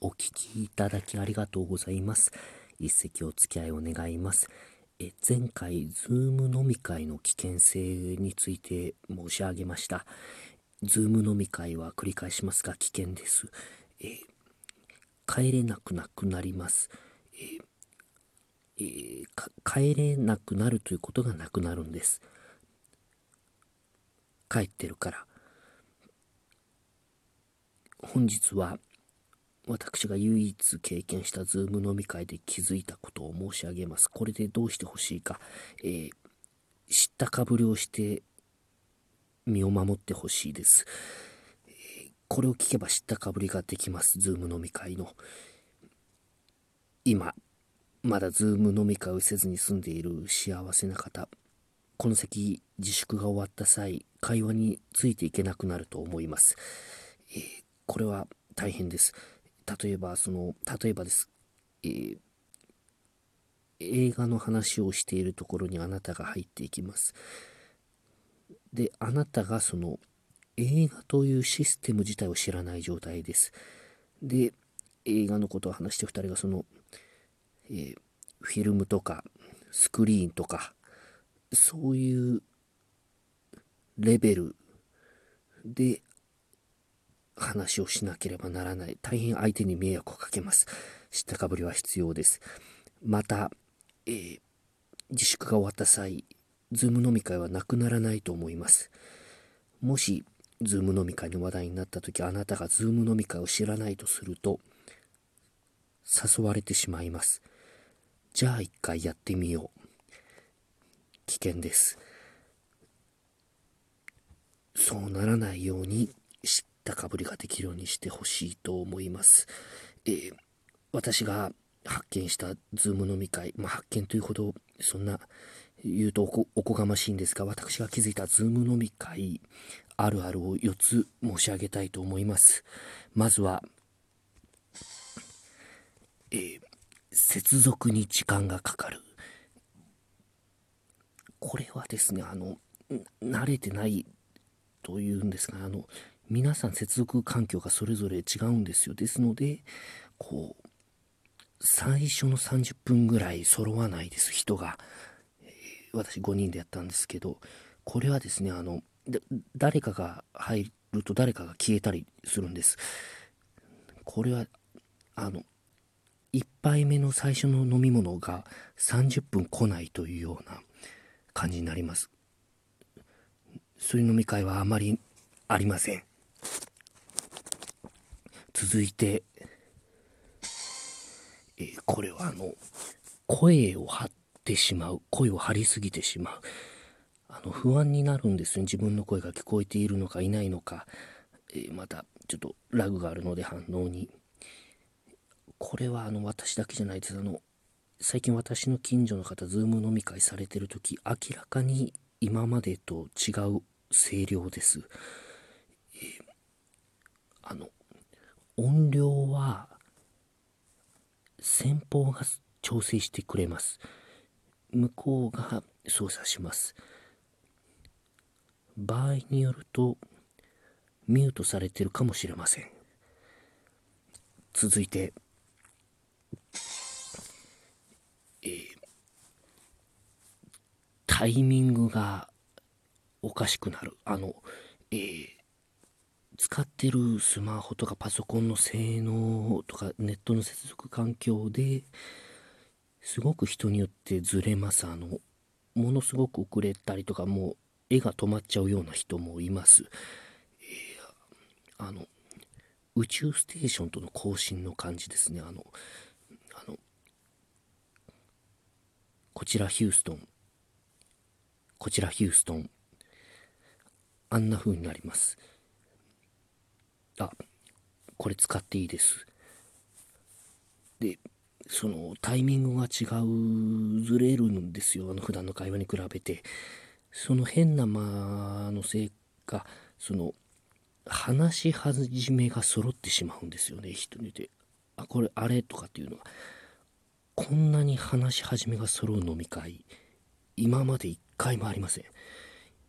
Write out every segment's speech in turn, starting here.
お聞きいただきありがとうございます。一席お付き合いを願います。え前回、ズーム飲み会の危険性について申し上げました。ズーム飲み会は繰り返しますが危険です。え帰れなくなくなります。ええ、帰れなくなるということがなくなるんです。帰ってるから。本日は私が唯一経験した Zoom 飲み会で気づいたことを申し上げます。これでどうしてほしいか、えー、知ったかぶりをして身を守ってほしいです、えー、これを聞けば知ったかぶりができます。 Zoom 飲み会の。今、まだ Zoom 飲み会をせずに済んでいる幸せな方、この先自粛が終わった際、会話についていけなくなると思います。えー、これは大変です。例えば、その、例えばです。えー、映画の話をしているところにあなたが入っていきます。で、あなたがその映画というシステム自体を知らない状態です。で、映画のことを話して2人がその、えー、フィルムとかスクリーンとか、そういうレベルで話をしなければならない。大変相手に迷惑をかけます。知ったかぶりは必要です。また、えー、自粛が終わった際、 Zoom 飲み会はなくならないと思います。もし、 Zoom 飲み会の話題になった時、あなたが Zoom 飲み会を知らないとすると、誘われてしまいます。じゃあ一回やってみよう。危険です。そうならないように知ったかぶりができるようにしてほしいと思います。えー、私が発見した Zoom 飲み会、まあ、発見というほどそんな言うとおこがましいんですが私が気づいた Zoom 飲み会あるあるを4つ申し上げたいと思いますまずは、えー、接続に時間がかかるこれはですねあの慣れてないというんですがあの皆さん接続環境がそれぞれ違うんですよ。ですので、こう、最初の30分ぐらい揃わないです、人が。え、私5人でやったんですけど、これはですね、あの、誰かが入ると誰かが消えたりするんです。これは、あの、1杯目の最初の飲み物が30分来ないというような感じになります。そういう飲み会はあまりありません。続いて、えー、これはあの、声を張ってしまう。声を張りすぎてしまう。あの、不安になるんですね。自分の声が聞こえているのかいないのか。えー、また、ちょっとラグがあるので反応に。これはあの、私だけじゃないです。あの、最近私の近所の方、ズーム飲み会されてる時、明らかに今までと違う声量です。えー、あの、音量は先方が調整してくれます。向こうが操作します。場合によるとミュートされてるかもしれません。続いて、えー、タイミングがおかしくなる。あの、えー使ってるスマホとかパソコンの性能とかネットの接続環境ですごく人によってずれます。あの、ものすごく遅れたりとかもう絵が止まっちゃうような人もいます。えー、あの、宇宙ステーションとの交信の感じですね。あの、あの、こちらヒューストン、こちらヒューストン、あんな風になります。あ、これ使っていいです。で、そのタイミングが違う、ずれるんですよ。あの普段の会話に比べて。その変な間のせいか、その話し始めが揃ってしまうんですよね。人によって。あ、これあれとかっていうのは。こんなに話し始めが揃う飲み会、今まで一回もありません。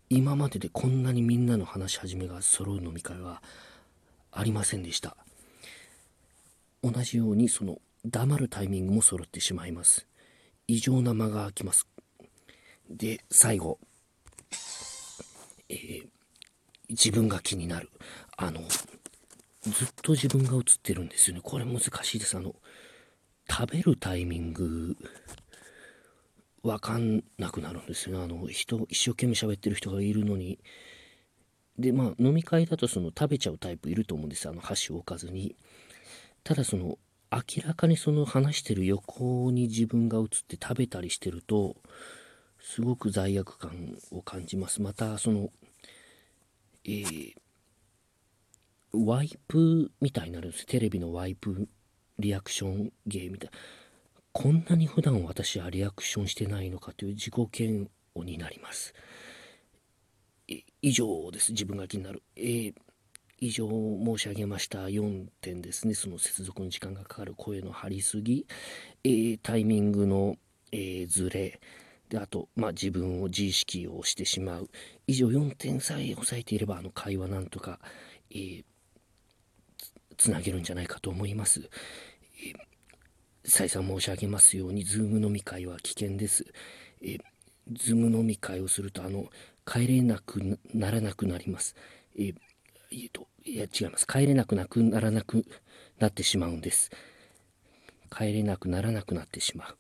今まででこんなにみんなの話し始めが揃う飲み会はありませんでした。同じようにその黙るタイミングも揃ってしまいます。異常な間が空きます。で最後、えー、自分が気になる。あのずっと自分が映ってるんですよね。これ難しいです。あの食べるタイミングわかんなくなるんですよね。あの人一生懸命喋ってる人がいるのにでまあ飲み会だとその食べちゃうタイプいると思うんですあの箸を置かずに。ただその明らかにその話してる横に自分が映って食べたりしてるとすごく罪悪感を感じます。またそのえー、ワイプみたいになるんですテレビのワイプリアクションゲーみたいな。こんなに普段私はリアクションしてないのかという自己嫌悪になります。以上です。自分が気になる、えー、以上申し上げました。4点ですね。その接続に時間がかかる声の張りすぎ、えー、タイミングの、えー、ずれ。であと、まあ、自分を自意識をしてしまう。以上4点さえ押さえていればあの会話なんとか、えー、つなげるんじゃないかと思います、えー、再三申し上げますように Zoom 飲み会は危険です、えー、 Zoom 飲み会をするとあの帰れなくならなくなります、えーえーといや違います。帰れなくなくならなくなってしまうんです。帰れなくならなくなってしまう。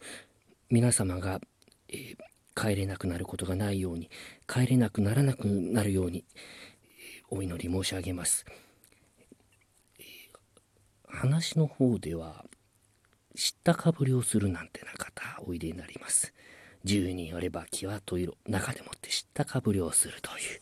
皆様がえー、帰れなくなることがないように帰れなくならなくなるように、えー、お祈り申し上げます、話の方では知ったかぶりをするなんてな方おいでになります。10人あれば際といろ中でもって知ったかぶりをするという。